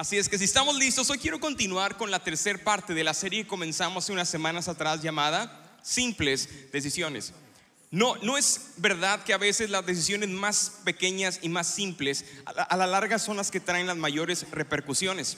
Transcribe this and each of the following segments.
Así es que si estamos listos, hoy quiero continuar con la tercera parte de la serie que comenzamos hace unas semanas atrás llamada Simples Decisiones. No, no es verdad que a veces las decisiones más pequeñas y más simples a la, a la larga son las que traen las mayores repercusiones.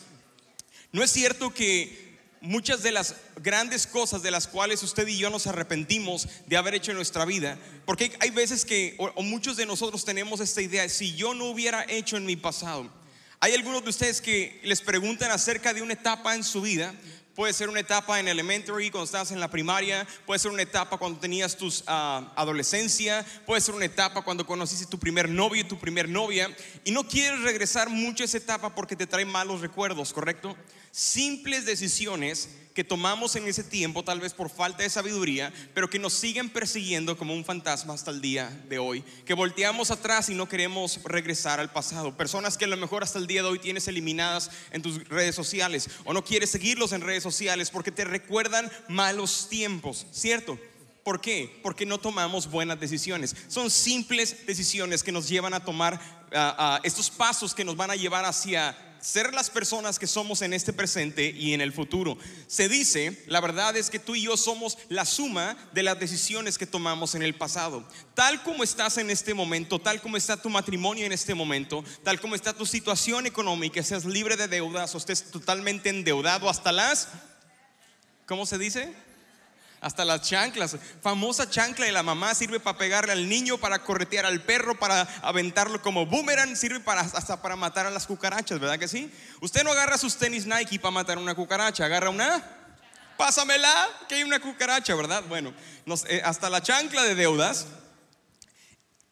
No es cierto que muchas de las grandes cosas de las cuales usted y yo nos arrepentimos de haber hecho en nuestra vida, porque hay veces que, o, o muchos de nosotros tenemos esta idea, si yo no hubiera hecho en mi pasado, hay algunos de ustedes que les preguntan acerca de una etapa en su vida, Puede ser una etapa en elementary, cuando estabas en la primaria, puede ser una etapa cuando tenías tu adolescencia, puede ser una etapa cuando conociste tu primer novio y tu primer novia, y no quieres regresar mucho a esa etapa porque te trae malos recuerdos, ¿correcto? Simples decisiones que tomamos en ese tiempo, tal vez por falta de sabiduría, pero que nos siguen persiguiendo como un fantasma hasta el día de hoy. Que volteamos atrás y no queremos regresar al pasado. Personas que a lo mejor hasta el día de hoy tienes eliminadas en tus redes sociales o no quieres seguirlos en redes sociales porque te recuerdan malos tiempos, ¿cierto? ¿Por qué? Porque no tomamos buenas decisiones. Son simples decisiones que nos llevan a tomar estos pasos que nos van a llevar hacia ser las personas que somos en este presente y en el futuro. Se dice, la verdad es que tú y yo somos la suma de las decisiones que tomamos en el pasado. Tal como estás en este momento, tal como está tu matrimonio en este momento, tal como está tu situación económica, seas libre de deudas o estés totalmente endeudado hasta las, ¿cómo se dice? Hasta las chanclas. Famosa chancla de la mamá sirve para pegarle al niño, para corretear al perro, para aventarlo como boomerang, sirve para, hasta para matar a las cucarachas, ¿verdad que sí? Usted no agarra sus tenis Nike para matar una cucaracha, agarra una, pásamela, que hay una cucaracha, ¿verdad? Bueno, eh, hasta la chancla de deudas.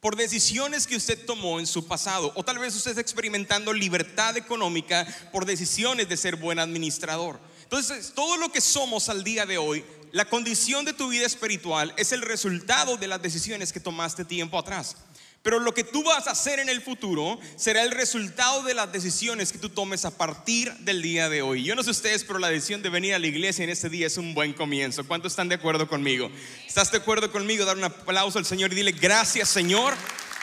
Por decisiones que usted tomó en su pasado, o tal vez usted está experimentando libertad económica por decisiones de ser buen administrador. Entonces, todo lo que somos al día de hoy la condición de tu vida espiritual es el resultado de las decisiones que tomaste tiempo atrás. Pero lo que tú vas a hacer en el futuro será el resultado de las decisiones que tú tomes a partir del día de hoy. Yo no sé ustedes, pero la decisión de venir a la iglesia en este día es un buen comienzo. ¿Cuántos están de acuerdo conmigo? ¿Estás de acuerdo conmigo? Dar un aplauso al Señor y dile gracias Señor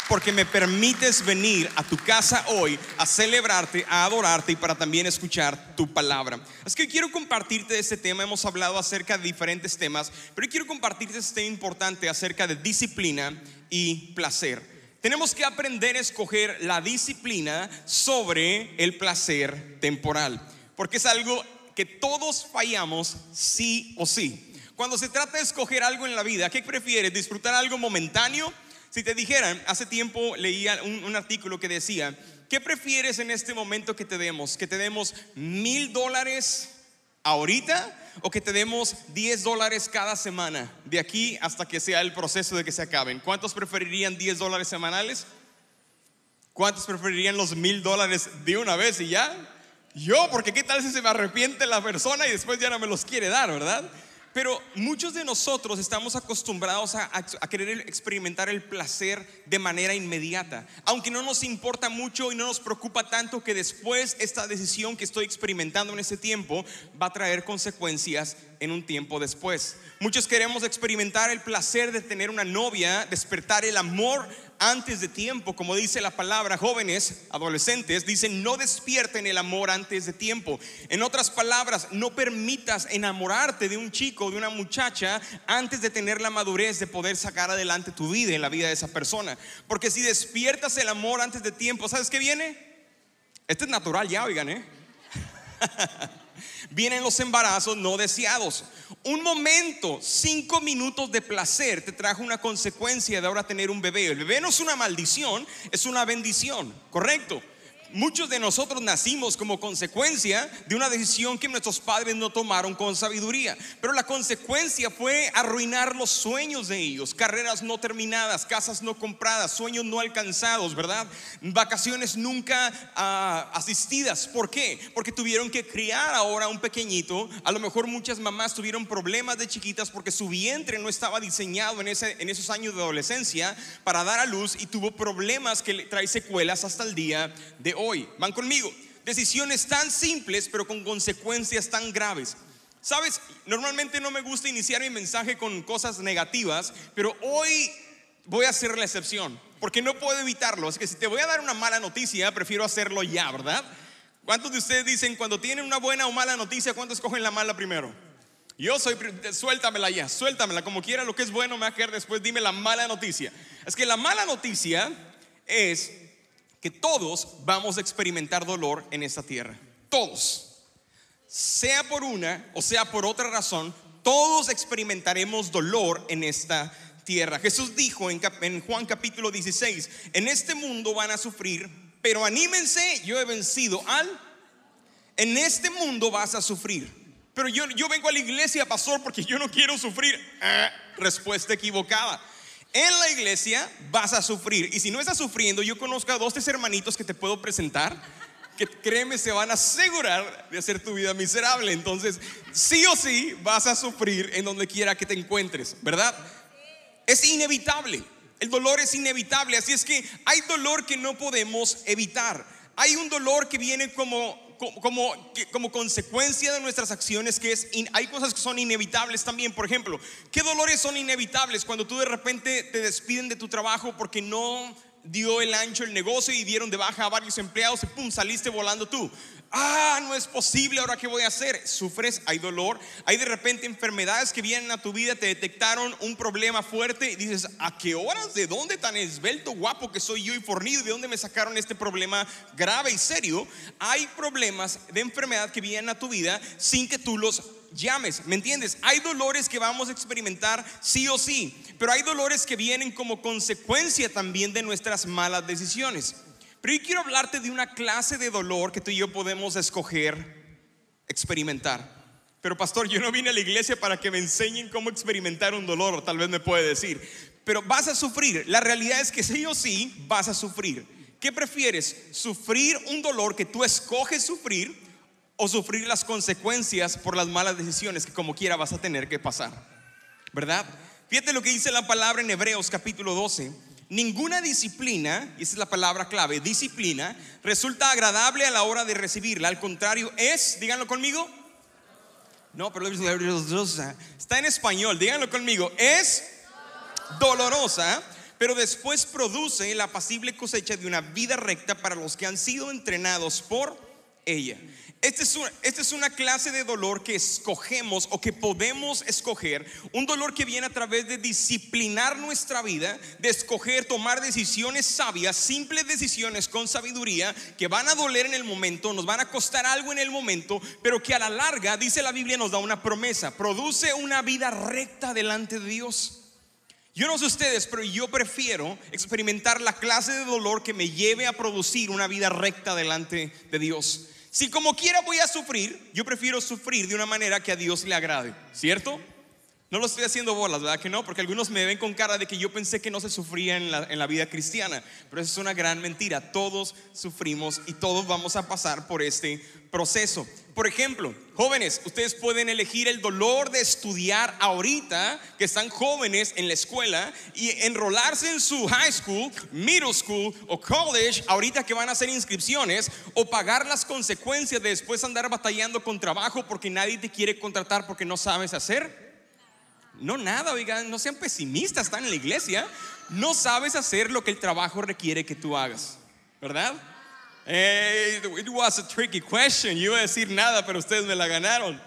porque me permites venir a tu casa hoy a celebrarte, a adorarte y para también escuchar tu palabra. Es que quiero compartirte este tema, hemos hablado acerca de diferentes temas, pero quiero compartirte este tema importante acerca de disciplina y placer. Tenemos que aprender a escoger la disciplina sobre el placer temporal, porque es algo que todos fallamos sí o sí. Cuando se trata de escoger algo en la vida, ¿qué prefieres? ¿Disfrutar algo momentáneo? Si te dijeran, hace tiempo leía un, artículo que decía, ¿qué prefieres en este momento que te demos? ¿Que te demos mil dólares ahorita o que te demos 10 dólares cada semana de aquí hasta que sea el proceso de que se acaben? ¿Cuántos preferirían 10 dólares semanales? ¿Cuántos preferirían los mil dólares de una vez y ya? Yo, porque qué tal si se me arrepiente la persona y después ya no me los quiere dar, ¿verdad? Pero muchos de nosotros estamos acostumbrados a, querer experimentar el placer de manera inmediata, aunque no nos importa mucho y no nos preocupa tanto que después esta decisión que estoy experimentando en este tiempo va a traer consecuencias en un tiempo después. Muchos queremos experimentar el placer de tener una novia, despertar el amor antes de tiempo, como dice la palabra, jóvenes, adolescentes, dicen no despierten el amor antes de tiempo. En otras palabras, no permitas enamorarte de un chico de una muchacha antes de tener la madurez de poder sacar adelante tu vida en la vida de esa persona. Porque si despiertas el amor antes de tiempo, ¿sabes qué viene? Este es natural ya, oigan, ¿eh? Vienen los embarazos no deseados. Un momento, cinco minutos de placer te trajo una consecuencia de ahora tener un bebé. El bebé no es una maldición, es una bendición, ¿correcto? Muchos de nosotros nacimos como consecuencia de una decisión que nuestros padres no tomaron con sabiduría. Pero la consecuencia fue arruinar los sueños de ellos, carreras no terminadas, casas no compradas, sueños no alcanzados, ¿verdad? Vacaciones nunca uh, asistidas. ¿Por qué? Porque tuvieron que criar ahora un pequeñito. A lo mejor muchas mamás tuvieron problemas de chiquitas porque su vientre no estaba diseñado en, ese, en esos años de adolescencia para dar a luz y tuvo problemas que trae secuelas hasta el día de hoy. Van conmigo. Decisiones tan simples pero con consecuencias tan graves. Sabes, normalmente no me gusta iniciar mi mensaje con cosas negativas, pero hoy voy a hacer la excepción, porque no puedo evitarlo. Es que si te voy a dar una mala noticia, prefiero hacerlo ya, ¿verdad? ¿Cuántos de ustedes dicen cuando tienen una buena o mala noticia, cuántos escogen la mala primero? Yo soy, suéltamela ya, suéltamela, como quiera, lo que es bueno me va a quedar después, dime la mala noticia. Es que la mala noticia es que todos vamos a experimentar dolor en esta tierra. Todos. Sea por una o sea por otra razón, todos experimentaremos dolor en esta tierra. Jesús dijo en, Juan capítulo 16, en este mundo van a sufrir, pero anímense, yo he vencido al... En este mundo vas a sufrir. Pero yo, yo vengo a la iglesia, pastor, porque yo no quiero sufrir. Ah, respuesta equivocada. En la iglesia vas a sufrir. Y si no estás sufriendo, yo conozco a dos, tres hermanitos que te puedo presentar que créeme se van a asegurar de hacer tu vida miserable. Entonces, sí o sí vas a sufrir en donde quiera que te encuentres, ¿verdad? Es inevitable. El dolor es inevitable. Así es que hay dolor que no podemos evitar. Hay un dolor que viene como como, como consecuencia de nuestras acciones que es, hay cosas que son inevitables también. Por ejemplo, ¿qué dolores son inevitables cuando tú de repente te despiden de tu trabajo porque no dio el ancho el negocio y dieron de baja a varios empleados y pum, saliste volando tú. Ah, no es posible, ahora qué voy a hacer. Sufres, hay dolor, hay de repente enfermedades que vienen a tu vida, te detectaron un problema fuerte y dices, ¿a qué horas? ¿De dónde tan esbelto, guapo que soy yo y fornido? ¿De dónde me sacaron este problema grave y serio? Hay problemas de enfermedad que vienen a tu vida sin que tú los llames, ¿me entiendes? Hay dolores que vamos a experimentar sí o sí, pero hay dolores que vienen como consecuencia también de nuestras malas decisiones. Pero yo quiero hablarte de una clase de dolor que tú y yo podemos escoger experimentar. Pero pastor, yo no vine a la iglesia para que me enseñen cómo experimentar un dolor, tal vez me puede decir. Pero vas a sufrir. La realidad es que sí o sí vas a sufrir. ¿Qué prefieres? ¿Sufrir un dolor que tú escoges sufrir o sufrir las consecuencias por las malas decisiones que como quiera vas a tener que pasar. ¿Verdad? Fíjate lo que dice la palabra en Hebreos capítulo 12. Ninguna disciplina, y esa es la palabra clave, disciplina, resulta agradable a la hora de recibirla. Al contrario, es, díganlo conmigo. No, pero está en español, díganlo conmigo. Es dolorosa, pero después produce la pasible cosecha de una vida recta para los que han sido entrenados por ella. Esta es, una, es, una, clase de dolor que escogemos o que podemos escoger. Un dolor que viene a través de disciplinar nuestra vida, de escoger, tomar decisiones sabias, simples decisiones con sabiduría, que van a doler en el momento, nos van a costar algo en el momento, pero que a la larga, dice la Biblia, nos da una promesa. Produce una vida recta delante de Dios. Yo no sé ustedes, pero yo prefiero experimentar la clase de dolor que me lleve a producir una vida recta delante de Dios. Si como quiera voy a sufrir, yo prefiero sufrir de una manera que a Dios le agrade, ¿cierto? No lo estoy haciendo bolas, ¿verdad que no? Porque algunos me ven con cara de que yo pensé que no se sufría en la, en la, vida cristiana, pero eso es una gran mentira. Todos sufrimos y todos vamos a pasar por este proceso. Por ejemplo, jóvenes, ustedes pueden elegir el dolor de estudiar ahorita, que están jóvenes en la escuela, y enrolarse en su high school, middle school o college, ahorita que van a hacer inscripciones, o pagar las consecuencias de después andar batallando con trabajo porque nadie te quiere contratar porque no sabes hacer. No, nada, oigan, no sean pesimistas, están en la iglesia. No sabes hacer lo que el trabajo requiere que tú hagas, ¿verdad? Hey, it was a tricky question. Yo iba a decir nada, pero ustedes me la ganaron.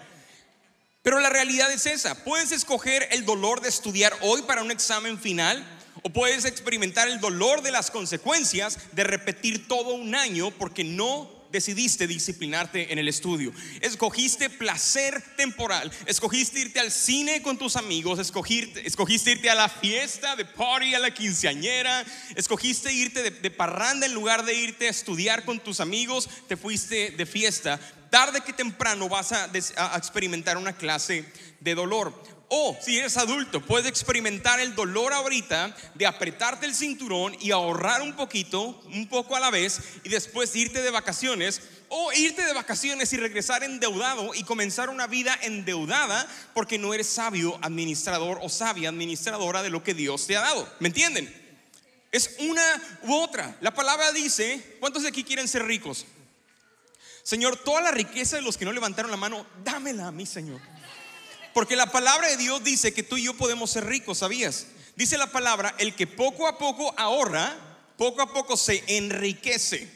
Pero la realidad es esa. Puedes escoger el dolor de estudiar hoy para un examen final o puedes experimentar el dolor de las consecuencias de repetir todo un año porque no decidiste disciplinarte en el estudio. Escogiste placer temporal. Escogiste irte al cine con tus amigos. Escogiste, escogiste irte a la fiesta, de party, a la quinceañera. Escogiste irte de, parranda en lugar de irte a estudiar con tus amigos. Te fuiste de fiesta. Tarde que temprano vas a, a experimentar una clase de dolor. O si eres adulto, puedes experimentar el dolor ahorita de apretarte el cinturón y ahorrar un poquito, un poco a la vez, y después irte de vacaciones. O irte de vacaciones y regresar endeudado y comenzar una vida endeudada porque no eres sabio administrador o sabia administradora de lo que Dios te ha dado. ¿Me entienden? Es una u otra. La palabra dice, ¿cuántos de aquí quieren ser ricos? Señor, toda la riqueza de los que no levantaron la mano, dámela a mí, Señor. Porque la palabra de Dios dice que tú y yo podemos ser ricos, ¿sabías? Dice la palabra, el que poco a poco ahorra, poco a poco se enriquece.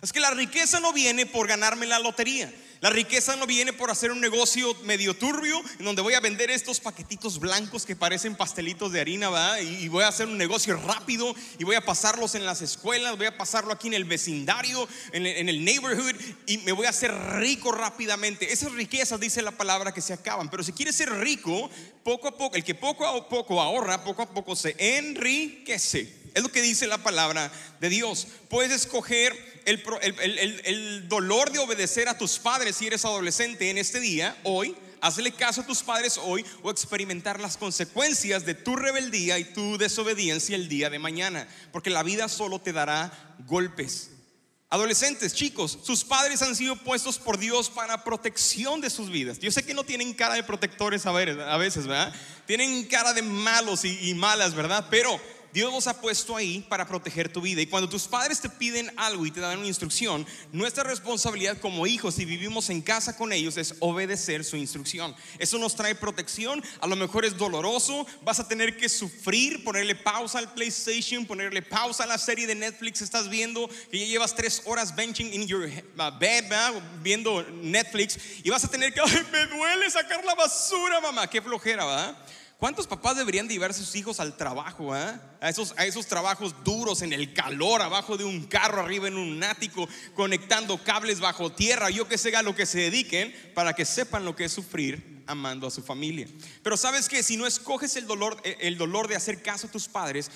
Es que la riqueza no viene por ganarme la lotería. La riqueza no viene por hacer un negocio medio turbio en donde voy a vender estos paquetitos blancos que parecen pastelitos de harina, ¿verdad? Y voy a hacer un negocio rápido y voy a pasarlos en las escuelas, voy a pasarlo aquí en el vecindario, en en el neighborhood y me voy a hacer rico rápidamente. Esas riquezas, dice la palabra, que se acaban. Pero si quieres ser rico, poco a poco, el que poco a poco ahorra, poco a poco se enriquece. Es lo que dice la palabra de Dios. Puedes escoger el, dolor de obedecer a tus padres si eres adolescente en este día, hoy. Hazle caso a tus padres hoy o experimentar las consecuencias de tu rebeldía y tu desobediencia el día de mañana. Porque la vida solo te dará golpes. Adolescentes, chicos, sus padres han sido puestos por Dios para protección de sus vidas. Yo sé que no tienen cara de protectores a veces, ¿verdad? Tienen cara de malos y, y malas, ¿verdad? Pero Dios los ha puesto ahí para proteger tu vida. Y cuando tus padres te piden algo y te dan una instrucción, nuestra responsabilidad como hijos, si vivimos en casa con ellos, es obedecer su instrucción. Eso nos trae protección. A lo mejor es doloroso. Vas a tener que sufrir, ponerle pausa al PlayStation, ponerle pausa a la serie de Netflix. Estás viendo que ya llevas tres horas benching in your bed, viendo Netflix. Y vas a tener que, ay, me duele sacar la basura, mamá. Qué flojera, ¿verdad? ¿Cuántos papás deberían de llevar a sus hijos al trabajo? Eh? A, esos, a esos trabajos duros en el calor, abajo de un carro, arriba en un ático, conectando cables bajo tierra, yo que sé a lo que se dediquen, para que sepan lo que es sufrir amando a su familia. Pero sabes que si no escoges el dolor, el dolor de hacer caso a tus padres,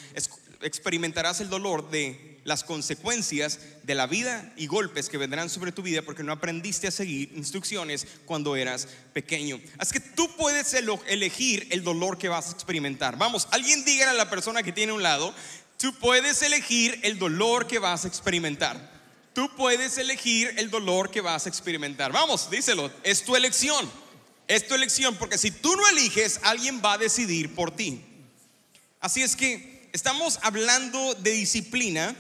experimentarás el dolor de las consecuencias de la vida y golpes que vendrán sobre tu vida porque no aprendiste a seguir instrucciones cuando eras pequeño. Así que tú puedes elegir el dolor que vas a experimentar. Vamos, alguien diga a la persona que tiene un lado, tú puedes elegir el dolor que vas a experimentar. Tú puedes elegir el dolor que vas a experimentar. Vamos, díselo, es tu elección. Es tu elección porque si tú no eliges, alguien va a decidir por ti. Así es que estamos hablando de disciplina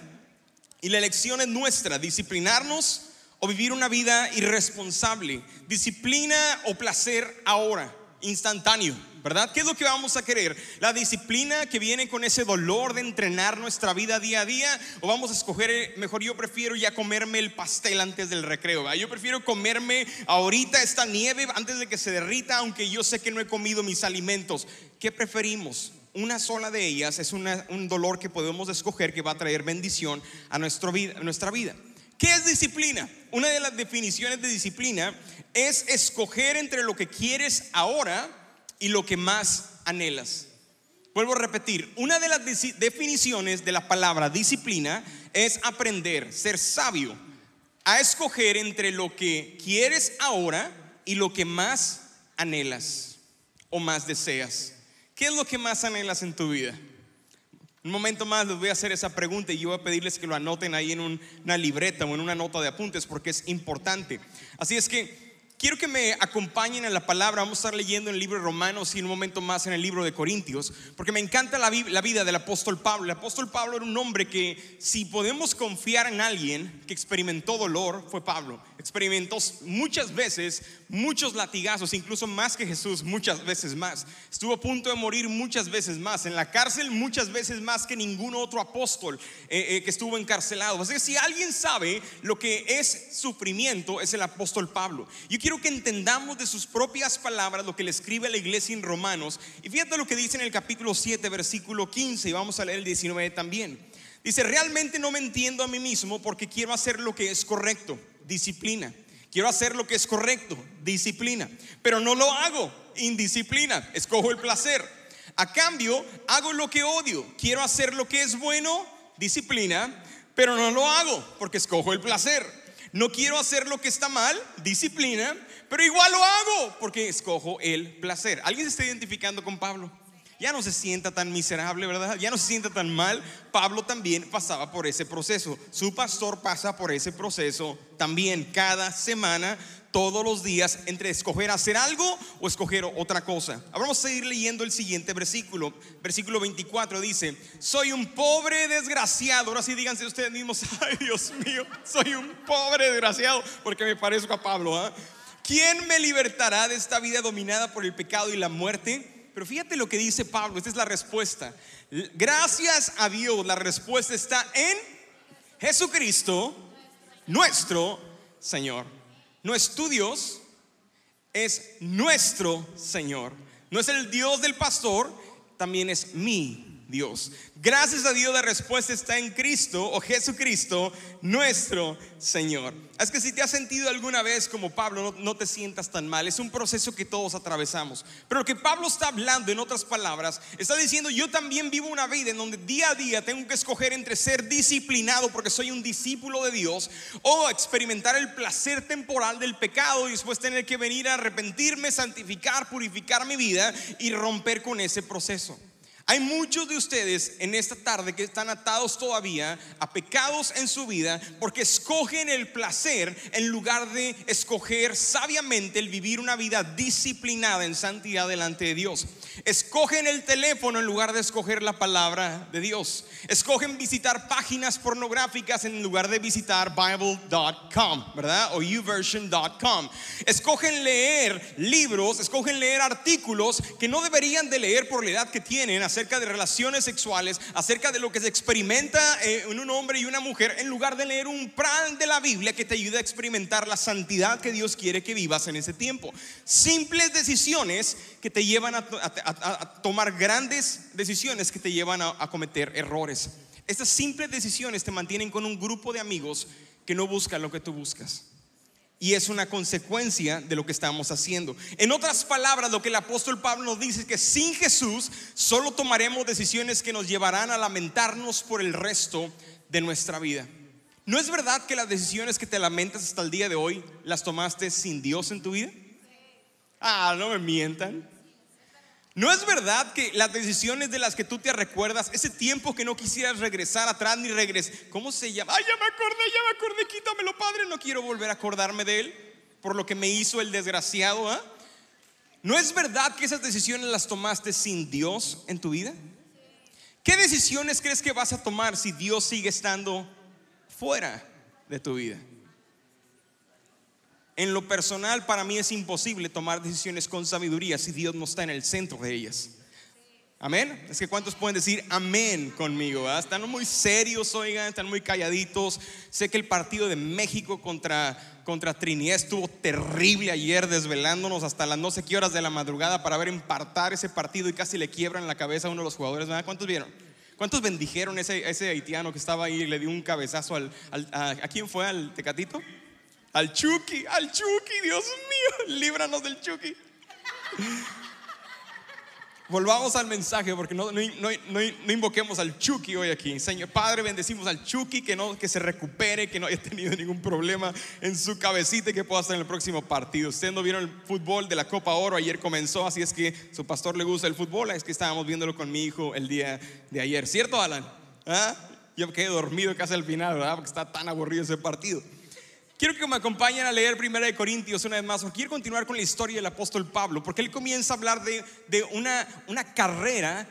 y la elección es nuestra, disciplinarnos o vivir una vida irresponsable. Disciplina o placer ahora, instantáneo, ¿verdad? ¿Qué es lo que vamos a querer? La disciplina que viene con ese dolor de entrenar nuestra vida día a día o vamos a escoger, eh, mejor yo prefiero ya comerme el pastel antes del recreo. Yo prefiero comerme ahorita esta nieve antes de que se derrita, aunque yo sé que no he comido mis alimentos. ¿Qué preferimos? Una sola de ellas es un dolor que podemos escoger que va a traer bendición a, a nuestra vida. ¿Qué es disciplina? Una de las definiciones de disciplina es escoger entre lo que quieres ahora y lo que más anhelas. Vuelvo a repetir, una de las definiciones de la palabra disciplina es aprender, ser sabio, a escoger entre lo que quieres ahora y lo que más anhelas o más deseas. ¿Qué es lo que más anhelas en tu vida? Un momento más les voy a hacer esa pregunta y yo voy a pedirles que lo anoten ahí en una libreta o en una nota de apuntes porque es importante. Así es que Quiero que me acompañen en la palabra. Vamos a estar leyendo en el libro de Romanos y en un momento más en el libro de Corintios, porque me encanta la, vida del apóstol Pablo. El apóstol Pablo era un hombre que, si podemos confiar en alguien que experimentó dolor, fue Pablo. Experimentó muchas veces muchos latigazos, incluso más que Jesús, muchas veces más. Estuvo a punto de morir muchas veces más. En la cárcel, muchas veces más que ningún otro apóstol eh, eh, que estuvo encarcelado. Así que si alguien sabe lo que es sufrimiento, es el apóstol Pablo. Yo quiero que entendamos de sus propias palabras lo que le escribe a la iglesia en Romanos. Y fíjate lo que dice en el capítulo 7, versículo 15, y vamos a leer el 19 también. Dice, realmente no me entiendo a mí mismo porque quiero hacer lo que es correcto, disciplina. Quiero hacer lo que es correcto, disciplina. Pero no lo hago, indisciplina. Escojo el placer. A cambio, hago lo que odio. Quiero hacer lo que es bueno, disciplina. Pero no lo hago porque escojo el placer. No quiero hacer lo que está mal, disciplina, pero igual lo hago porque escojo el placer. ¿Alguien se está identificando con Pablo? Ya no se sienta tan miserable, ¿verdad? Ya no se sienta tan mal. Pablo también pasaba por ese proceso. Su pastor pasa por ese proceso también cada semana todos los días entre escoger hacer algo o escoger otra cosa. vamos a seguir leyendo el siguiente versículo. Versículo 24 dice, soy un pobre desgraciado. Ahora sí díganse ustedes mismos, ay Dios mío, soy un pobre desgraciado porque me parezco a Pablo. ¿ah? ¿Quién me libertará de esta vida dominada por el pecado y la muerte? Pero fíjate lo que dice Pablo, esta es la respuesta. Gracias a Dios, la respuesta está en Jesucristo nuestro Señor. No es tu Dios, es nuestro Señor. No es el Dios del pastor, también es mi Dios. Gracias a Dios la respuesta está en Cristo o Jesucristo, nuestro Señor. Es que si te has sentido alguna vez como Pablo, no, te sientas tan mal. Es un proceso que todos atravesamos. Pero lo que Pablo está hablando, en otras palabras, está diciendo, yo también vivo una vida en donde día a día tengo que escoger entre ser disciplinado porque soy un discípulo de Dios o experimentar el placer temporal del pecado y después tener que venir a arrepentirme, santificar, purificar mi vida y romper con ese proceso. Hay muchos de ustedes en esta tarde que están atados todavía a pecados en su vida porque escogen el placer en lugar de escoger sabiamente el vivir una vida disciplinada en santidad delante de Dios. Escogen el teléfono en lugar de escoger la palabra de Dios. Escogen visitar páginas pornográficas en lugar de visitar bible.com, ¿verdad? O uversion.com. Escogen leer libros, escogen leer artículos que no deberían de leer por la edad que tienen de relaciones sexuales, acerca de lo que se experimenta eh, en un hombre y una mujer, en lugar de leer un plan de la Biblia que te ayude a experimentar la santidad que Dios quiere que vivas en ese tiempo. Simples decisiones que te llevan a, tomar grandes decisiones que te llevan a cometer errores. Estas simples decisiones te mantienen con un grupo de amigos que no buscan lo que tú buscas y es una consecuencia de lo que estamos haciendo. En otras palabras, lo que el apóstol Pablo nos dice es que sin Jesús solo tomaremos decisiones que nos llevarán a lamentarnos por el resto de nuestra vida. ¿No es verdad que las decisiones que te lamentas hasta el día de hoy las tomaste sin Dios en tu vida? Ah, no me mientan. ¿No es verdad que las decisiones de las que tú te recuerdas, ese tiempo que no quisieras regresar atrás ni regresar, ¿cómo se llama? Ay, ya me acordé, ya me acordé, quítamelo, Padre, no quiero volver a acordarme de él por lo que me hizo el desgraciado. ¿ah? ¿No es verdad que esas decisiones las tomaste sin Dios en tu vida? ¿Qué decisiones crees que vas a tomar si Dios sigue estando fuera de tu vida? En lo personal, para mí es imposible tomar decisiones con sabiduría si Dios no está en el centro de ellas. Amén. Es que cuántos pueden decir amén conmigo. Están muy serios, oigan, están muy calladitos. Sé que el partido de México contra, contra Trinidad estuvo terrible ayer, desvelándonos hasta las no sé qué horas de la madrugada para ver empartar ese partido y casi le quiebran la cabeza a uno de los jugadores. ¿Cuántos vieron? ¿Cuántos bendijeron ese, ese haitiano que estaba ahí y le dio un cabezazo al, a, ¿a quién fue? ¿Al Tecatito? Al Chucky, al Chucky, Dios mío, líbranos del Chucky. Volvamos al mensaje porque no, no, invoquemos al Chucky hoy aquí. Señor Padre, bendecimos al Chucky que, no, que se recupere, que no haya tenido ningún problema en su cabecita y que pueda estar en el próximo partido. Ustedes no vieron el fútbol de la Copa Oro, ayer comenzó, así es que su pastor le gusta el fútbol, es que estábamos viéndolo con mi hijo el día de ayer. ¿Cierto, Alan? ¿Ah? Yo me quedé dormido casi al final, ¿verdad? Porque está tan aburrido ese partido. Quiero que me acompañen a leer Primera de Corintios una vez más. quiero continuar con la historia del apóstol Pablo, porque él comienza a hablar de, de una, una carrera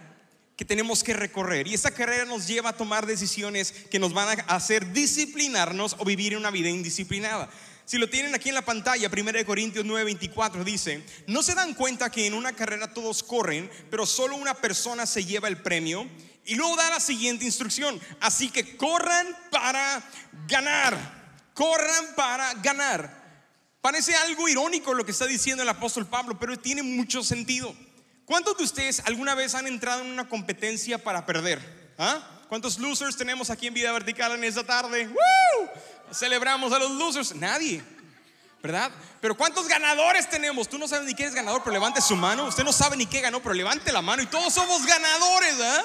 que tenemos que recorrer. Y esa carrera nos lleva a tomar decisiones que nos van a hacer disciplinarnos o vivir una vida indisciplinada. Si lo tienen aquí en la pantalla, 1 Corintios 9:24 dice, no se dan cuenta que en una carrera todos corren, pero solo una persona se lleva el premio. Y luego da la siguiente instrucción, así que corran para ganar corran para ganar. Parece algo irónico lo que está diciendo el apóstol Pablo, pero tiene mucho sentido. ¿Cuántos de ustedes alguna vez han entrado en una competencia para perder? ¿Ah? ¿Cuántos losers tenemos aquí en Vida Vertical en esta tarde? Celebramos a los losers. Nadie. ¿Verdad? Pero ¿cuántos ganadores tenemos? Tú no sabes ni qué eres ganador, pero levante su mano. Usted no sabe ni qué ganó, pero levante la mano y todos somos ganadores. ¿ah?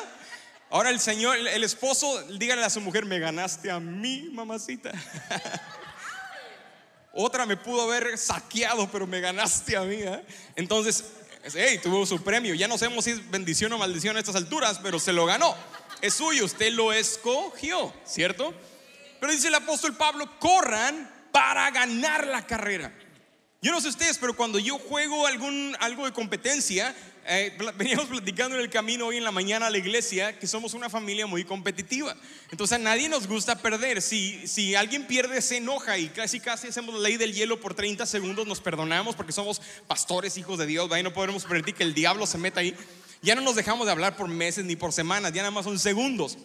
Ahora el Señor, el esposo, dígale a su mujer, me ganaste a mí, mamacita. Otra me pudo haber saqueado, pero me ganaste a mí. ¿eh? Entonces, hey, tuvo su premio. Ya no sabemos si es bendición o maldición a estas alturas, pero se lo ganó. Es suyo, usted lo escogió, ¿cierto? Pero dice el apóstol Pablo, corran para ganar la carrera. Yo no sé ustedes, pero cuando yo juego algún, algo de competencia, eh, veníamos platicando en el camino hoy en la mañana a la iglesia que somos una familia muy competitiva. Entonces a nadie nos gusta perder. Si, si alguien pierde, se enoja y casi casi hacemos la ley del hielo por 30 segundos, nos perdonamos porque somos pastores, hijos de Dios, ahí no podemos permitir que el diablo se meta ahí. Ya no nos dejamos de hablar por meses ni por semanas, ya nada más son segundos.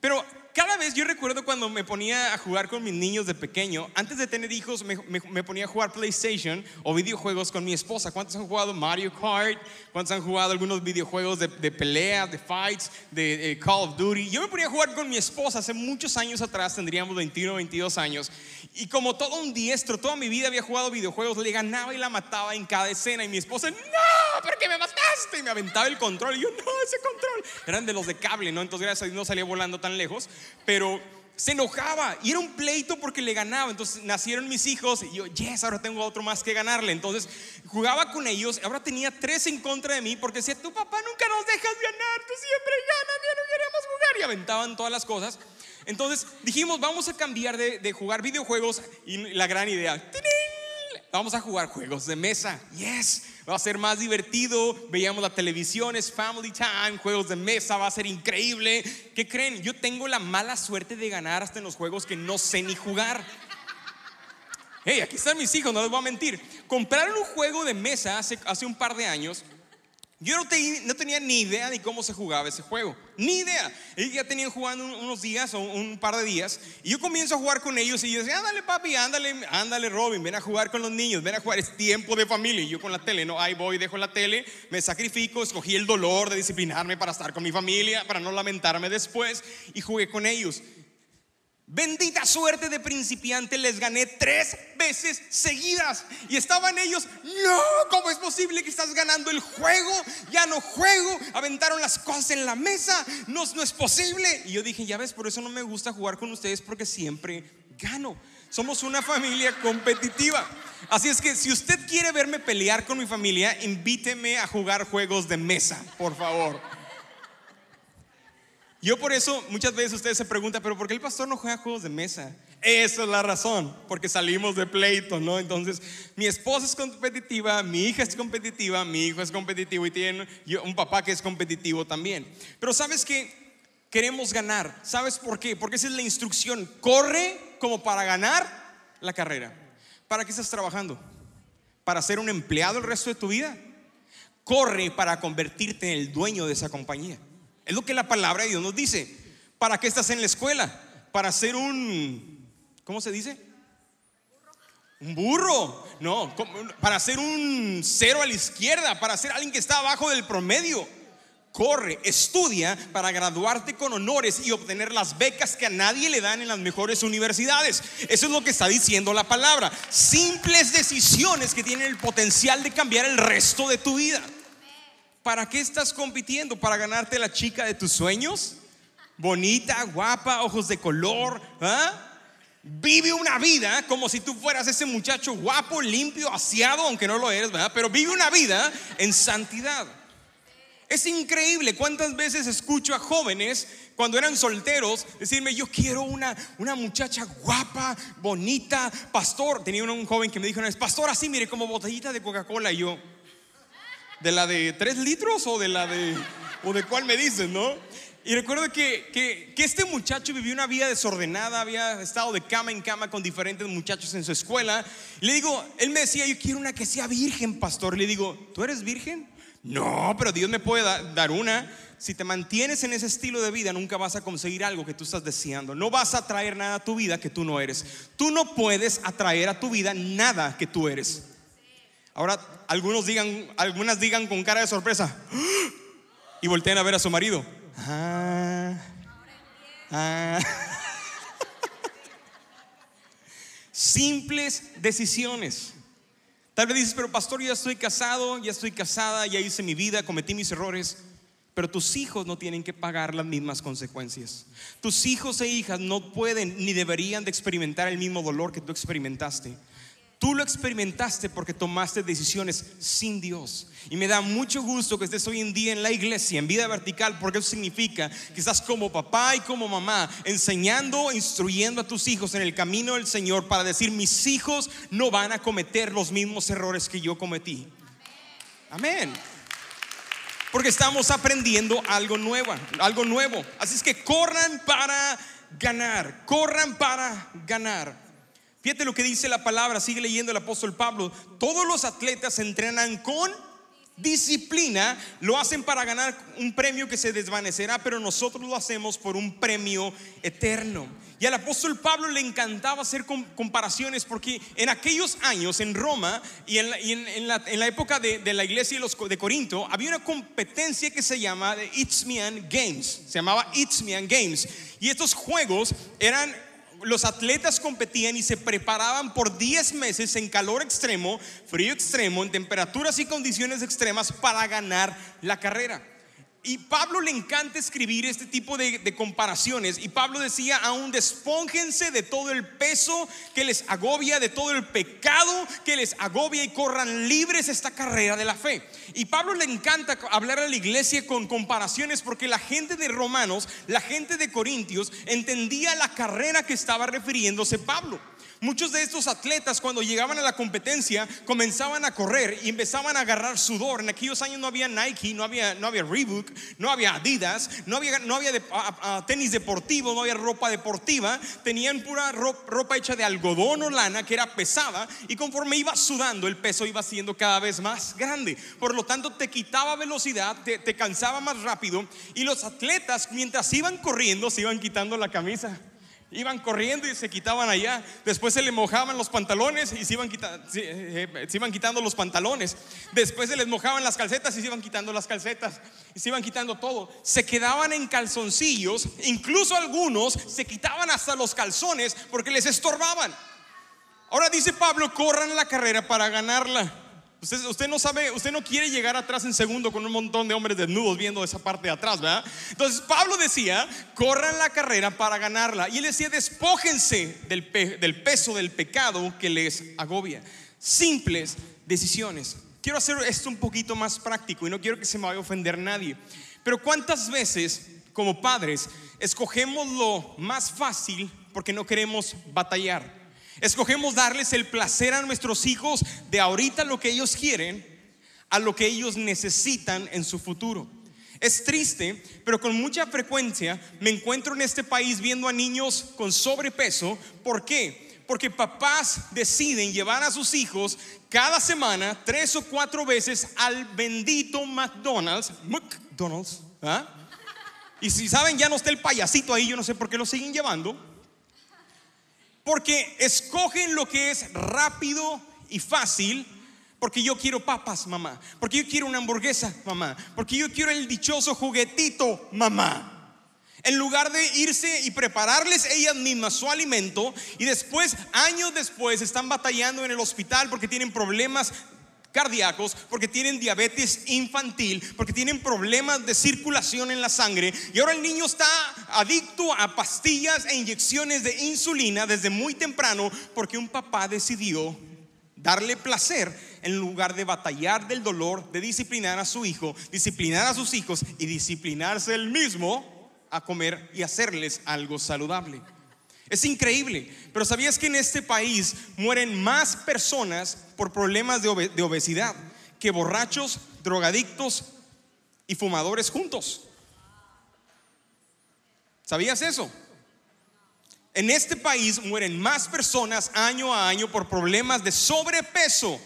Pero cada vez yo recuerdo cuando me ponía a jugar con mis niños de pequeño, antes de tener hijos me, me- me ponía a jugar PlayStation o videojuegos con mi esposa. ¿Cuántos han jugado Mario Kart? ¿Cuántos han jugado algunos videojuegos de, de pelea, de fights, de, eh, Call of Duty? Yo me ponía a jugar con mi esposa hace muchos años atrás, tendríamos 21, 22 años. Y como todo un diestro, toda mi vida había jugado videojuegos, le ganaba y la mataba en cada escena. Y mi esposa, no, ¿por qué me mataste? Y me aventaba el control. Y yo, no, ese control. Eran de los de cable, ¿no? Entonces, gracias a Dios no salía volando tan lejos. Pero se enojaba y era un pleito porque le ganaba. Entonces nacieron mis hijos y yo, yes, ahora tengo otro más que ganarle. Entonces jugaba con ellos. Ahora tenía tres en contra de mí porque decía, tu papá nunca nos dejas ganar, tú siempre ganas, ya no queremos jugar. Y aventaban todas las cosas. Entonces dijimos, vamos a cambiar de, jugar videojuegos y la gran idea. Vamos a jugar juegos de mesa. Yes. Va a ser más divertido. Veíamos la televisión, es family time, juegos de mesa, va a ser increíble. ¿Qué creen? Yo tengo la mala suerte de ganar hasta en los juegos que no sé ni jugar. Hey, aquí están mis hijos, no les voy a mentir. Compraron un juego de mesa hace, hace un par de años. Yo no, te- no tenía ni idea de cómo se jugaba ese juego. Ni idea. Ellos ya tenían jugando un- unos días o un par de días. Y yo comienzo a jugar con ellos y yo decía, ándale papi, ándale, ándale Robin, ven a jugar con los niños, ven a jugar, es tiempo de familia. Y yo con la tele, no, ahí voy, dejo la tele, me sacrifico, escogí el dolor de disciplinarme para estar con mi familia, para no lamentarme después y jugué con ellos. Bendita suerte de principiante, les gané tres veces seguidas. Y estaban ellos, no, ¿cómo es posible que estás ganando el juego? Ya no juego, aventaron las cosas en la mesa, no, no es posible. Y yo dije, ya ves, por eso no me gusta jugar con ustedes porque siempre gano. Somos una familia competitiva. Así es que si usted quiere verme pelear con mi familia, invíteme a jugar juegos de mesa, por favor. Yo por eso muchas veces ustedes se preguntan, pero ¿por qué el pastor no juega juegos de mesa? Esa es la razón, porque salimos de pleito, ¿no? Entonces, mi esposa es competitiva, mi hija es competitiva, mi hijo es competitivo y tiene un papá que es competitivo también. Pero ¿sabes qué? Queremos ganar. ¿Sabes por qué? Porque esa es la instrucción. Corre como para ganar la carrera. ¿Para qué estás trabajando? ¿Para ser un empleado el resto de tu vida? Corre para convertirte en el dueño de esa compañía. Es lo que la palabra de Dios nos dice. ¿Para qué estás en la escuela? Para ser un, ¿cómo se dice? Un burro. No, para ser un cero a la izquierda, para ser alguien que está abajo del promedio. Corre, estudia para graduarte con honores y obtener las becas que a nadie le dan en las mejores universidades. Eso es lo que está diciendo la palabra. Simples decisiones que tienen el potencial de cambiar el resto de tu vida. ¿Para qué estás compitiendo? ¿Para ganarte la chica de tus sueños? Bonita, guapa, ojos de color. ¿ah? Vive una vida como si tú fueras ese muchacho guapo, limpio, aseado, aunque no lo eres, ¿verdad? Pero vive una vida en santidad. Es increíble cuántas veces escucho a jóvenes cuando eran solteros decirme, yo quiero una, una muchacha guapa, bonita, pastor. Tenía un, joven que me dijo una vez, pastor, así mire, como botellita de Coca-Cola. Y yo, ¿de la de tres litros o de la de, o de cuál me dices, no? Y recuerdo que, que, que este muchacho vivió una vida desordenada, había estado de cama en cama con diferentes muchachos en su escuela. Le digo, él me decía, yo quiero una que sea virgen, pastor. Le digo, ¿tú eres virgen? No, pero Dios me puede da- dar una. Si te mantienes en ese estilo de vida, nunca vas a conseguir algo que tú estás deseando. No vas a traer nada a tu vida que tú no eres. Tú no puedes atraer a tu vida nada que tú eres. Ahora, algunos digan, algunas digan con cara de sorpresa y voltean a ver a su marido. Ah, ah. Simples decisiones. Tal vez dices, pero pastor, ya estoy casado, ya estoy casada, ya hice mi vida, cometí mis errores. Pero tus hijos no tienen que pagar las mismas consecuencias. Tus hijos e hijas no pueden ni deberían de experimentar el mismo dolor que tú experimentaste. Tú lo experimentaste porque tomaste decisiones sin Dios. Y me da mucho gusto que estés hoy en día en la iglesia, en vida vertical, porque eso significa que estás como papá y como mamá, enseñando, instruyendo a tus hijos en el camino del Señor para decir, mis hijos no van a cometer los mismos errores que yo cometí. Amén. Porque estamos aprendiendo algo nuevo, algo nuevo. Así es que corran para ganar, corran para ganar. Fíjate lo que dice la palabra, sigue leyendo el apóstol Pablo. Todos los atletas entrenan con disciplina lo hacen para ganar un premio que se desvanecerá, pero nosotros lo hacemos por un premio eterno. Y al apóstol Pablo le encantaba hacer comparaciones porque en aquellos años en Roma y en la, época de, la iglesia de, los, de Corinto había una competencia que se llama Itzmian Games, se llamaba Itzmian Games. Y estos juegos eran los atletas competían y se preparaban por 10 meses en calor extremo, frío extremo, en temperaturas y condiciones extremas para ganar la carrera. Y Pablo le encanta escribir este tipo de, comparaciones. Y Pablo decía, aún despóngense de todo el peso que les agobia, de todo el pecado que les agobia y corran libres esta carrera de la fe. Y Pablo le encanta hablar a la iglesia con comparaciones porque la gente de Romanos, la gente de Corintios, entendía la carrera que estaba refiriéndose Pablo. Muchos de estos atletas cuando llegaban a la competencia comenzaban a correr y empezaban a agarrar sudor. En aquellos años no había Nike, no había, no había Reebok, no había Adidas, no había, no había tenis deportivo, no había ropa deportiva. Tenían pura ropa, hecha de algodón o lana que era pesada y conforme iba sudando el peso iba siendo cada vez más grande. Por lo tanto te quitaba velocidad, te, te cansaba más rápido y los atletas mientras iban corriendo se iban quitando la camisa. Iban corriendo y se quitaban allá. Después se les mojaban los pantalones y se iban, quitando, eh, eh, se, iban quitando los pantalones. Después se les mojaban las calcetas y se iban quitando las calcetas. Y se iban quitando todo. Se quedaban en calzoncillos. Incluso algunos se quitaban hasta los calzones porque les estorbaban. Ahora dice Pablo, corran la carrera para ganarla. Usted, no sabe, usted no quiere llegar atrás en segundo con un montón de hombres desnudos viendo esa parte de atrás, ¿verdad? Entonces Pablo decía, corran la carrera para ganarla. Y él decía, despójense del, del peso del pecado que les agobia. Simples decisiones. Quiero hacer esto un poquito más práctico y no quiero que se me vaya a ofender nadie. Pero ¿cuántas veces como padres escogemos lo más fácil porque no queremos batallar? Escogemos darles el placer a nuestros hijos de ahorita lo que ellos quieren a lo que ellos necesitan en su futuro. Es triste, pero con mucha frecuencia me encuentro en este país viendo a niños con sobrepeso. ¿Por qué? Porque papás deciden llevar a sus hijos cada semana, tres o cuatro veces, al bendito McDonald's. McDonald's. ¿ah? Y si saben, ya no está el payasito ahí, yo no sé por qué lo siguen llevando. Porque escogen lo que es rápido y fácil. Porque yo quiero papas, mamá. Porque yo quiero una hamburguesa, mamá. Porque yo quiero el dichoso juguetito, mamá. En lugar de irse y prepararles ellas mismas su alimento y después, años después, están batallando en el hospital porque tienen problemas cardíacos, porque tienen diabetes infantil, porque tienen problemas de circulación en la sangre. Y ahora el niño está adicto a pastillas e inyecciones de insulina desde muy temprano porque un papá decidió darle placer en lugar de batallar del dolor, de disciplinar a su hijo, disciplinar a sus hijos y disciplinarse él mismo a comer y hacerles algo saludable. Es increíble, pero ¿sabías que en este país mueren más personas por problemas de, obesidad que borrachos, drogadictos y fumadores juntos? ¿Sabías eso? En este país mueren más personas año a año por problemas de sobrepeso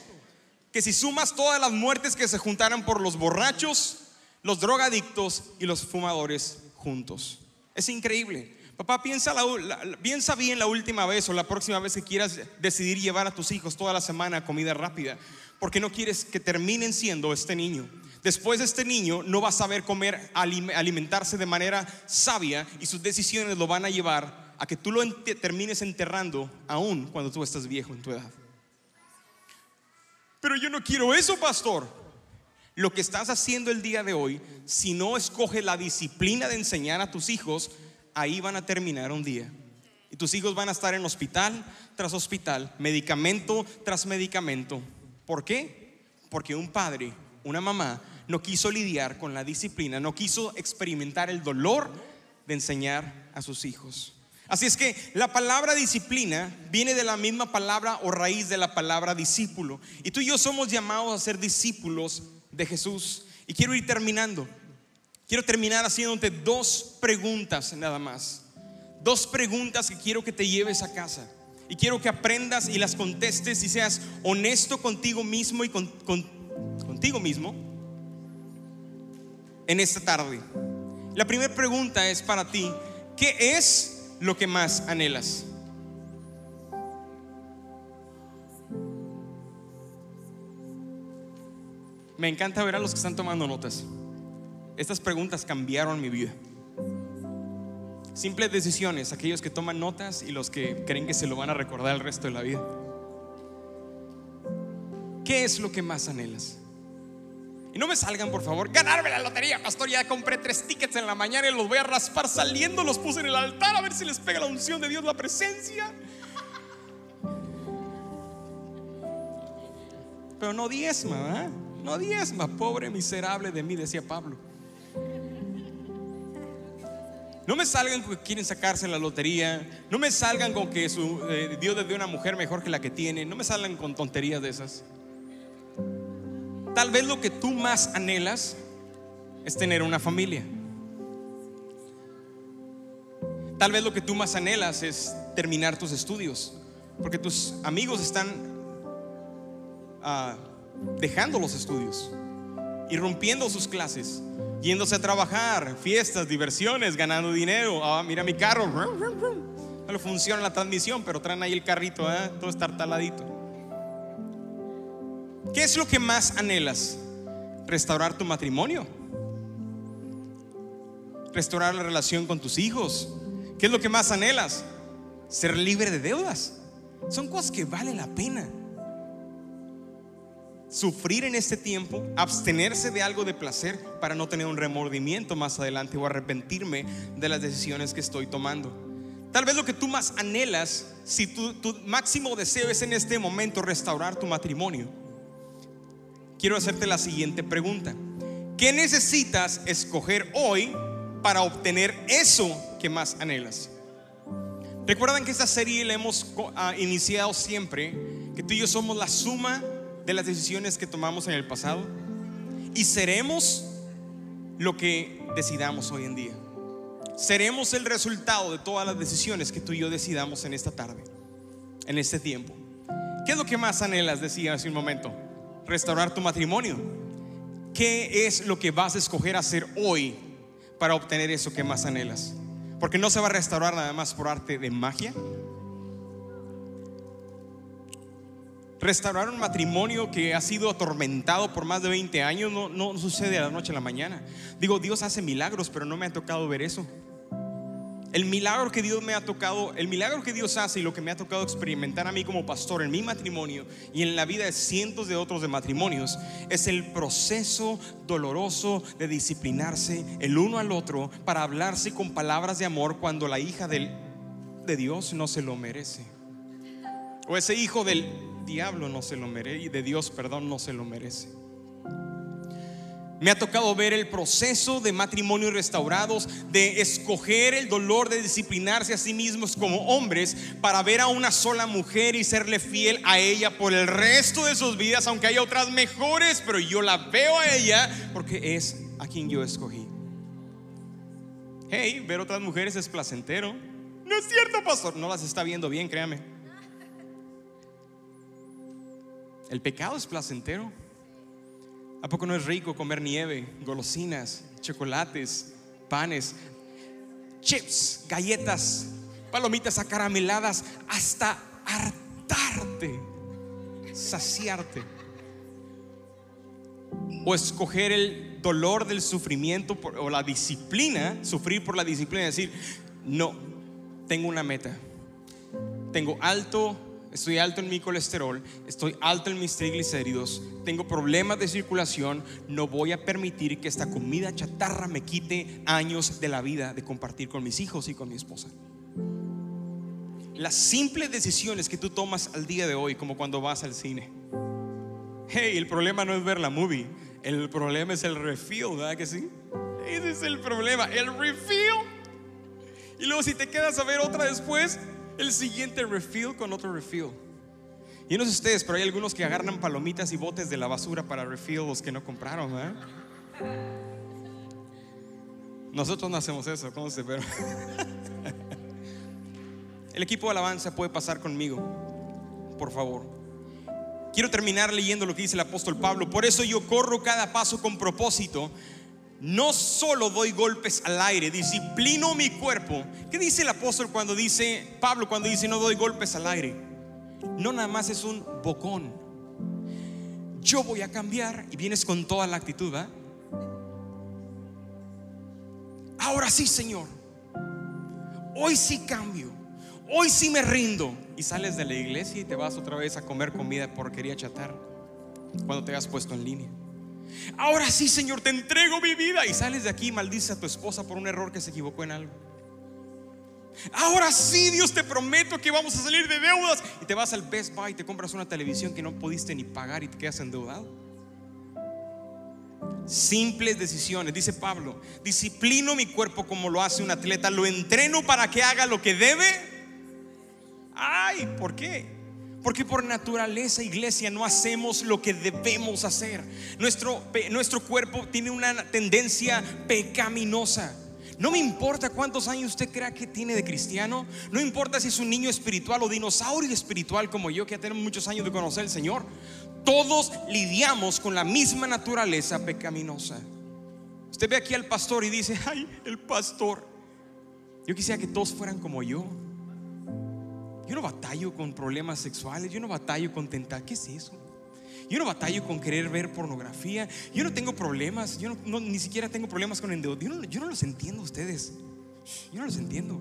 que si sumas todas las muertes que se juntaran por los borrachos, los drogadictos y los fumadores juntos. Es increíble. Papá, piensa, bien la última vez o la próxima vez que quieras decidir llevar a tus hijos toda la semana comida rápida, porque no quieres que terminen siendo este niño. Después de este niño no va a saber comer, alimentarse de manera sabia y sus decisiones lo van a llevar a que tú lo termines enterrando aún cuando tú estás viejo en tu edad. Pero yo no quiero eso, pastor. Lo que estás haciendo el día de hoy, si no escoges la disciplina de enseñar a tus hijos, ahí van a terminar un día. Y tus hijos van a estar en hospital tras hospital, medicamento tras medicamento. ¿Por qué? Porque un padre, una mamá, no quiso lidiar con la disciplina, no quiso experimentar el dolor de enseñar a sus hijos. Así es que la palabra disciplina viene de la misma palabra o raíz de la palabra discípulo. Y tú y yo somos llamados a ser discípulos de Jesús. Y quiero ir terminando. Quiero terminar haciéndote dos preguntas nada más. Dos preguntas que quiero que te lleves a casa. Y quiero que aprendas y las contestes y seas honesto contigo mismo y con, contigo mismo en esta tarde. La primera pregunta es para ti, ¿qué es lo que más anhelas? Me encanta ver a los que están tomando notas. Estas preguntas cambiaron mi vida. Simples decisiones, aquellos que toman notas y los que creen que se lo van a recordar el resto de la vida. ¿Qué es lo que más anhelas? Y no me salgan, por favor, ganarme la lotería, pastor. Ya compré tres tickets en la mañana y los voy a raspar saliendo. Los puse en el altar a ver si les pega la unción de Dios, la presencia. Pero no diezma. No diezma, pobre miserable de mí, decía Pablo. No me salgan con que quieren sacarse la lotería. No me salgan con que su, eh, Dios le dio una mujer mejor que la que tiene. No me salgan con tonterías de esas. Tal vez lo que tú más anhelas es tener una familia. Tal vez lo que tú más anhelas es terminar tus estudios. Porque tus amigos están ah, dejando los estudios, irrumpiendo sus clases, yéndose a trabajar, fiestas, diversiones, ganando dinero. Ah, mira mi carro. No funciona la transmisión, pero traen ahí el carrito, ¿eh? todo taladito ¿Qué es lo que más anhelas? Restaurar tu matrimonio. Restaurar la relación con tus hijos. ¿Qué es lo que más anhelas? Ser libre de deudas. Son cosas que valen la pena sufrir en este tiempo, abstenerse de algo de placer para no tener un remordimiento más adelante o arrepentirme de las decisiones que estoy tomando. Tal vez lo que tú más anhelas, si tu, máximo deseo es en este momento restaurar tu matrimonio, quiero hacerte la siguiente pregunta. ¿Qué necesitas escoger hoy para obtener eso que más anhelas? Recuerdan que esta serie la hemos ah, iniciado siempre, que tú y yo somos la suma de las decisiones que tomamos en el pasado y seremos lo que decidamos hoy en día. Seremos el resultado de todas las decisiones que tú y yo decidamos en esta tarde, en este tiempo. ¿Qué es lo que más anhelas? Decía hace un momento. Restaurar tu matrimonio. ¿Qué es lo que vas a escoger hacer hoy para obtener eso que más anhelas? Porque no se va a restaurar nada más por arte de magia, Restaurar un matrimonio que ha sido atormentado por más de 20 años no, no sucede de la noche a la mañana. Digo, Dios hace milagros, pero no me ha tocado ver eso. El milagro que Dios me ha tocado, el milagro que Dios hace y lo que me ha tocado experimentar a mí como pastor en mi matrimonio y en la vida de cientos de otros de matrimonios es el proceso doloroso de disciplinarse el uno al otro para hablarse con palabras de amor cuando la hija del, de Dios no se lo merece. O ese hijo del diablo no se lo merece y de Dios, perdón, no se lo merece. Me ha tocado ver el proceso de matrimonios restaurados, de escoger el dolor de disciplinarse a sí mismos como hombres para ver a una sola mujer y serle fiel a ella por el resto de sus vidas, aunque haya otras mejores, pero yo la veo a ella porque es a quien yo escogí. Hey, ver otras mujeres es placentero. No es cierto, pastor. No las está viendo bien, créame. El pecado es placentero. ¿A poco no es rico comer nieve, golosinas, chocolates, panes, chips, galletas, palomitas acarameladas, hasta hartarte, saciarte? O escoger el dolor del sufrimiento o la disciplina, sufrir por la disciplina y decir, no, tengo una meta, tengo alto estoy alto en mi colesterol, estoy alto en mis triglicéridos, tengo problemas de circulación, no voy a permitir que esta comida chatarra me quite años de la vida de compartir con mis hijos y con mi esposa. Las simples decisiones que tú tomas al día de hoy, como cuando vas al cine. Hey, el problema no es ver la movie, el problema es el refill, ¿verdad que sí? Ese es el problema, el refill. Y luego si te quedas a ver otra después, el siguiente refill con otro refill. Y no sé ustedes, pero hay algunos que agarran palomitas y botes de la basura para refill los que no compraron. ¿eh? Nosotros no hacemos eso, ¿cómo se pero El equipo de alabanza puede pasar conmigo, por favor. Quiero terminar leyendo lo que dice el apóstol Pablo. Por eso yo corro cada paso con propósito no solo doy golpes al aire, disciplino mi cuerpo. ¿Qué dice el apóstol cuando dice, Pablo cuando dice no doy golpes al aire? No nada más es un bocón. Yo voy a cambiar y vienes con toda la actitud. Ahora sí, Señor. Hoy sí cambio. Hoy sí me rindo. Y sales de la iglesia y te vas otra vez a comer comida porquería chatar cuando te has puesto en línea. Ahora sí, Señor, te entrego mi vida. Y sales de aquí y maldices a tu esposa por un error que se equivocó en algo. Ahora sí, Dios, te prometo que vamos a salir de deudas. Y te vas al Best Buy y te compras una televisión que no pudiste ni pagar y te quedas endeudado. Simples decisiones, dice Pablo. Disciplino mi cuerpo como lo hace un atleta. Lo entreno para que haga lo que debe. Ay, ¿por qué? Porque por naturaleza, iglesia, no hacemos lo que debemos hacer. Nuestro, nuestro cuerpo tiene una tendencia pecaminosa. No me importa cuántos años usted crea que tiene de cristiano. No importa si es un niño espiritual o dinosaurio espiritual como yo, que ya tenemos muchos años de conocer al Señor. Todos lidiamos con la misma naturaleza pecaminosa. Usted ve aquí al pastor y dice, ay, el pastor. Yo quisiera que todos fueran como yo. Yo no batallo con problemas sexuales, yo no batallo con tentar. ¿Qué es eso? Yo no batallo con querer ver pornografía. Yo no tengo problemas. Yo no, ni siquiera tengo problemas con endeudamiento. Yo, yo no, los entiendo ustedes. Yo no los entiendo.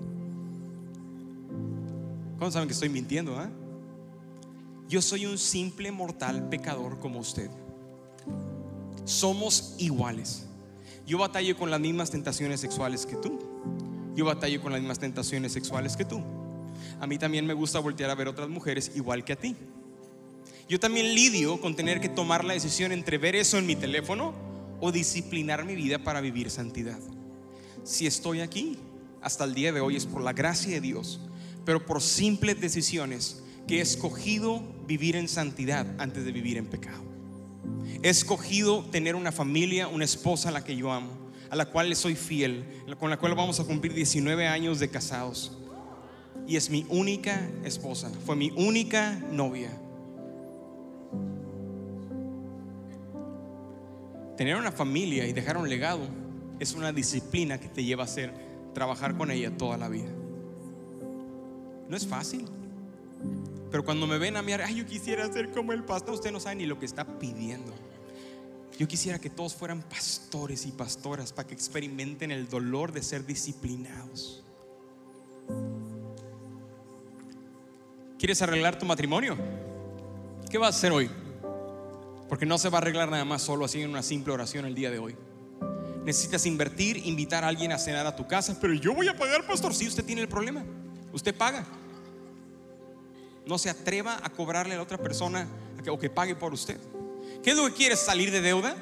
¿Cómo saben que estoy mintiendo? Ah? Yo soy un simple mortal pecador como usted. Somos iguales. Yo batallo con las mismas tentaciones sexuales que tú. Yo batallo con las mismas tentaciones sexuales que tú a mí también me gusta voltear a ver otras mujeres igual que a ti. Yo también lidio con tener que tomar la decisión entre ver eso en mi teléfono o disciplinar mi vida para vivir santidad. Si estoy aquí hasta el día de hoy es por la gracia de Dios, pero por simples decisiones que he escogido vivir en santidad antes de vivir en pecado. He escogido tener una familia, una esposa a la que yo amo, a la cual le soy fiel, con la cual vamos a cumplir 19 años de casados y es mi única esposa, fue mi única novia. Tener una familia y dejar un legado es una disciplina que te lleva a hacer trabajar con ella toda la vida. No es fácil. Pero cuando me ven a mí, ay, yo quisiera ser como el pastor, usted no sabe ni lo que está pidiendo. Yo quisiera que todos fueran pastores y pastoras para que experimenten el dolor de ser disciplinados. ¿Quieres arreglar tu matrimonio? ¿Qué vas a hacer hoy? Porque no se va a arreglar nada más solo así en una simple oración el día de hoy. Necesitas invertir, invitar a alguien a cenar a tu casa, pero yo voy a pagar, pastor, si usted tiene el problema. Usted paga. No se atreva a cobrarle a la otra persona o que pague por usted. ¿Qué es lo que quieres? ¿Salir de deuda?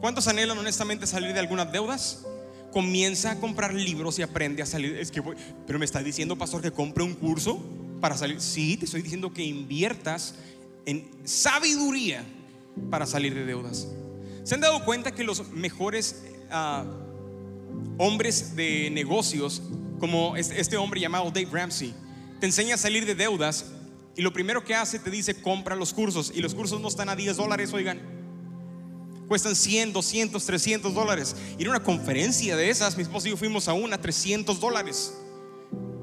¿Cuántos anhelan honestamente salir de algunas deudas? Comienza a comprar libros y aprende a salir. Es que pero me está diciendo, pastor, que compre un curso para salir. Sí, te estoy diciendo que inviertas en sabiduría para salir de deudas. ¿Se han dado cuenta que los mejores ah, hombres de negocios, como este hombre llamado Dave Ramsey, te enseña a salir de deudas y lo primero que hace te dice compra los cursos y los cursos no están a 10 dólares, oigan. Cuestan 100, 200, 300 dólares. Ir a una conferencia de esas, mi esposo y yo fuimos a una, 300 dólares.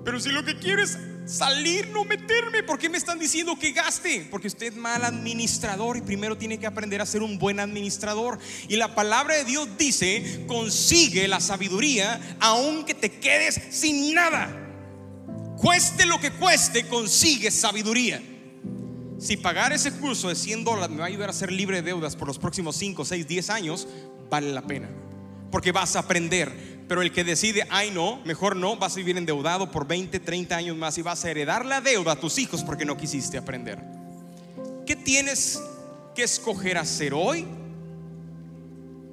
Pero si lo que quieres salir, no meterme. ¿Por qué me están diciendo que gaste? Porque usted es mal administrador y primero tiene que aprender a ser un buen administrador. Y la palabra de Dios dice, consigue la sabiduría aunque te quedes sin nada. Cueste lo que cueste, consigue sabiduría. Si pagar ese curso de 100 dólares me va a ayudar a ser libre de deudas por los próximos 5, 6, 10 años, vale la pena. Porque vas a aprender pero el que decide, ay no, mejor no, vas a vivir endeudado por 20, 30 años más y vas a heredar la deuda a tus hijos porque no quisiste aprender. ¿Qué tienes que escoger hacer hoy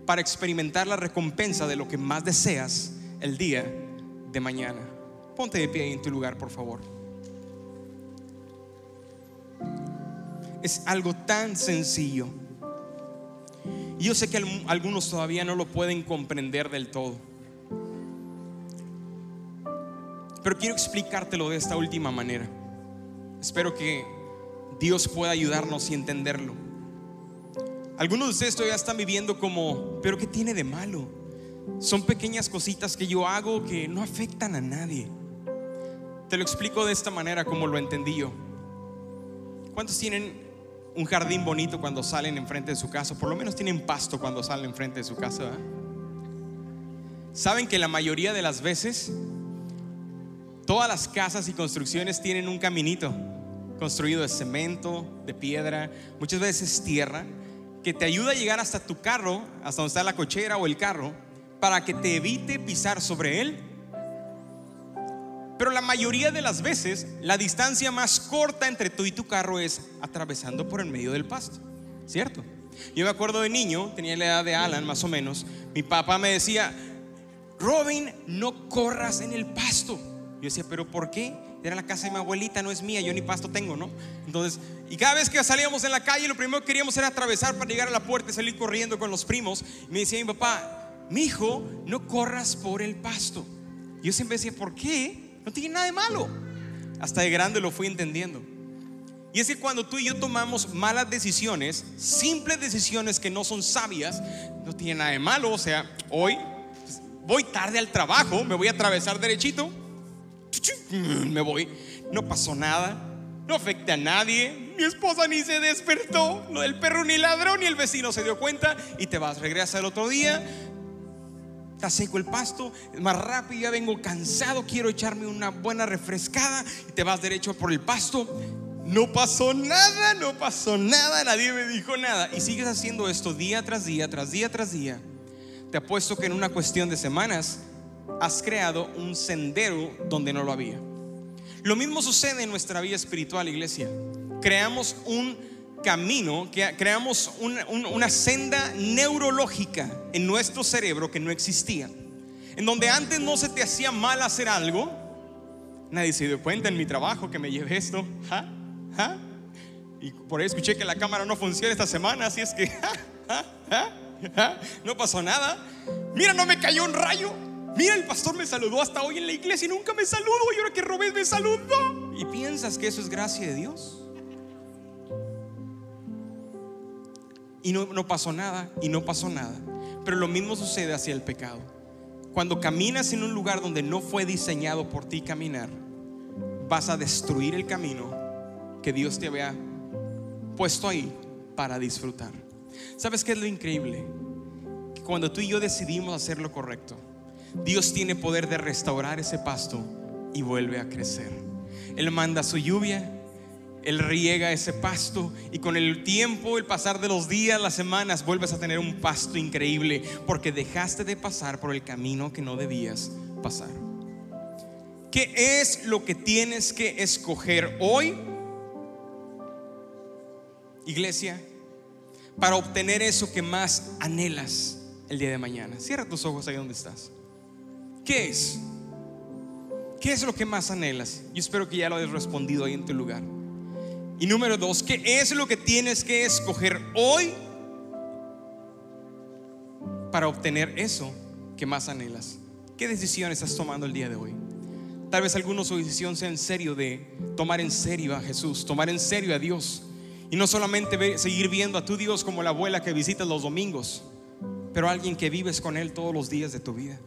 para experimentar la recompensa de lo que más deseas el día de mañana? Ponte de pie en tu lugar, por favor. Es algo tan sencillo. Yo sé que algunos todavía no lo pueden comprender del todo. Pero quiero explicártelo de esta última manera. Espero que Dios pueda ayudarnos y entenderlo. Algunos de ustedes todavía están viviendo como, pero ¿qué tiene de malo? Son pequeñas cositas que yo hago que no afectan a nadie. Te lo explico de esta manera como lo entendí yo. ¿Cuántos tienen un jardín bonito cuando salen enfrente de su casa? Por lo menos tienen pasto cuando salen enfrente de su casa. ¿Saben que la mayoría de las veces todas las casas y construcciones tienen un caminito construido de cemento, de piedra, muchas veces tierra, que te ayuda a llegar hasta tu carro, hasta donde está la cochera o el carro, para que te evite pisar sobre él pero la mayoría de las veces, la distancia más corta entre tú y tu carro es atravesando por el medio del pasto, ¿cierto? Yo me acuerdo de niño, tenía la edad de Alan más o menos, mi papá me decía, Robin, no corras en el pasto. Yo decía, pero ¿por qué? Era la casa de mi abuelita, no es mía, yo ni pasto tengo, ¿no? Entonces, y cada vez que salíamos en la calle, lo primero que queríamos era atravesar para llegar a la puerta y salir corriendo con los primos. Y me decía mi papá, mi hijo, no corras por el pasto. Yo siempre decía, ¿por qué? No tiene nada de malo. Hasta de grande lo fui entendiendo. Y es que cuando tú y yo tomamos malas decisiones, simples decisiones que no son sabias, no tiene nada de malo. O sea, hoy pues, voy tarde al trabajo, me voy a atravesar derechito, me voy, no pasó nada, no afecta a nadie, mi esposa ni se despertó, lo del perro ni ladrón, ni el vecino se dio cuenta. Y te vas, regresa el otro día, está seco el pasto, más rápido, ya vengo cansado, quiero echarme una buena refrescada. Y te vas derecho por el pasto. No pasó nada, no pasó nada, nadie me dijo nada. Y sigues haciendo esto día tras día, tras día, tras día. Te apuesto que en una cuestión de semanas has creado un sendero donde no lo había. Lo mismo sucede en nuestra vida espiritual, iglesia. Creamos un camino, creamos una, senda neurológica en nuestro cerebro que no existía. En donde antes no se te hacía mal hacer algo, nadie se dio cuenta en mi trabajo que me llevé esto. Y por ahí escuché que la cámara no funciona esta semana, así es que no pasó nada. Mira, no me cayó un rayo. Mira, el pastor me saludó hasta hoy en la iglesia y nunca me saludó. Y ahora que robé me saludó. ¿Y piensas que eso es gracia de Dios? y no, pasó nada y no pasó nada. Pero lo mismo sucede hacia el pecado. Cuando caminas en un lugar donde no fue diseñado por ti caminar, vas a destruir el camino que Dios te había puesto ahí para disfrutar. ¿Sabes qué es lo increíble? Que cuando tú y yo decidimos hacer lo correcto, Dios tiene poder de restaurar ese pasto y vuelve a crecer. Él manda su lluvia él riega ese pasto y con el tiempo, el pasar de los días, las semanas, vuelves a tener un pasto increíble porque dejaste de pasar por el camino que no debías pasar. ¿Qué es lo que tienes que escoger hoy, iglesia, para obtener eso que más anhelas el día de mañana? Cierra tus ojos ahí donde estás. ¿Qué es? ¿Qué es lo que más anhelas? Yo espero que ya lo hayas respondido ahí en tu lugar. Y número dos, ¿qué es lo que tienes que escoger hoy para obtener eso que más anhelas? ¿Qué decisión estás tomando el día de hoy? Tal vez algunos su decisión sea en serio de tomar en serio a Jesús, tomar en serio a Dios. Y no solamente seguir viendo a tu Dios como la abuela que visitas los domingos, pero alguien que vives con Él todos los días de tu vida.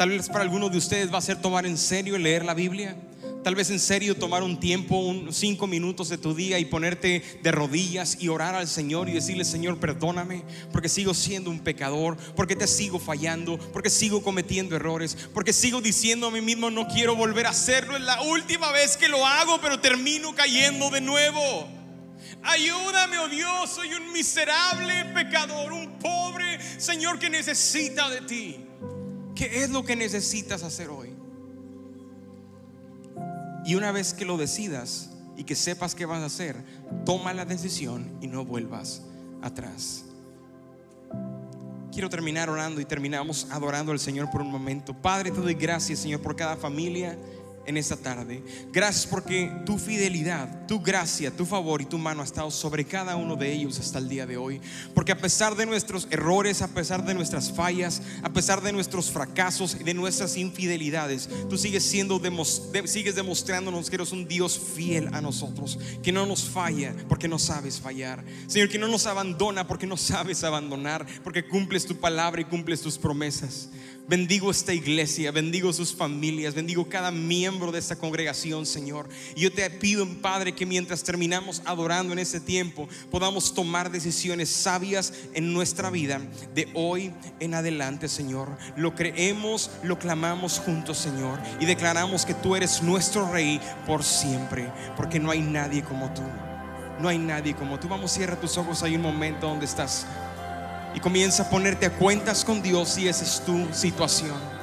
Tal vez para algunos de ustedes va a ser tomar en serio leer la Biblia Tal vez en serio tomar un tiempo, un, cinco minutos de tu día y ponerte de rodillas y orar al Señor y decirle, Señor, perdóname, porque sigo siendo un pecador, porque te sigo fallando, porque sigo cometiendo errores, porque sigo diciendo a mí mismo, no quiero volver a hacerlo, es la última vez que lo hago, pero termino cayendo de nuevo. Ayúdame, oh Dios, soy un miserable pecador, un pobre Señor que necesita de ti. ¿Qué es lo que necesitas hacer hoy? Y una vez que lo decidas y que sepas qué vas a hacer, toma la decisión y no vuelvas atrás. Quiero terminar orando y terminamos adorando al Señor por un momento. Padre, te doy gracias, Señor, por cada familia en esta tarde. Gracias porque tu fidelidad, tu gracia, tu favor y tu mano ha estado sobre cada uno de ellos hasta el día de hoy. Porque a pesar de nuestros errores, a pesar de nuestras fallas, a pesar de nuestros fracasos y de nuestras infidelidades, tú sigues siendo sigues demostrándonos que eres un Dios fiel a nosotros, que no nos falla porque no sabes fallar. Señor, que no nos abandona porque no sabes abandonar, porque cumples tu palabra y cumples tus promesas. Bendigo esta iglesia, bendigo sus familias, bendigo cada miembro de esta congregación, Señor. Y yo te pido, Padre, que mientras terminamos adorando en este tiempo, podamos tomar decisiones sabias en nuestra vida de hoy en adelante, Señor. Lo creemos, lo clamamos juntos, Señor, y declaramos que tú eres nuestro Rey por siempre, porque no hay nadie como tú. No hay nadie como tú. Vamos, cierra tus ojos. Hay un momento donde estás y comienza a ponerte a cuentas con Dios si esa es tu situación.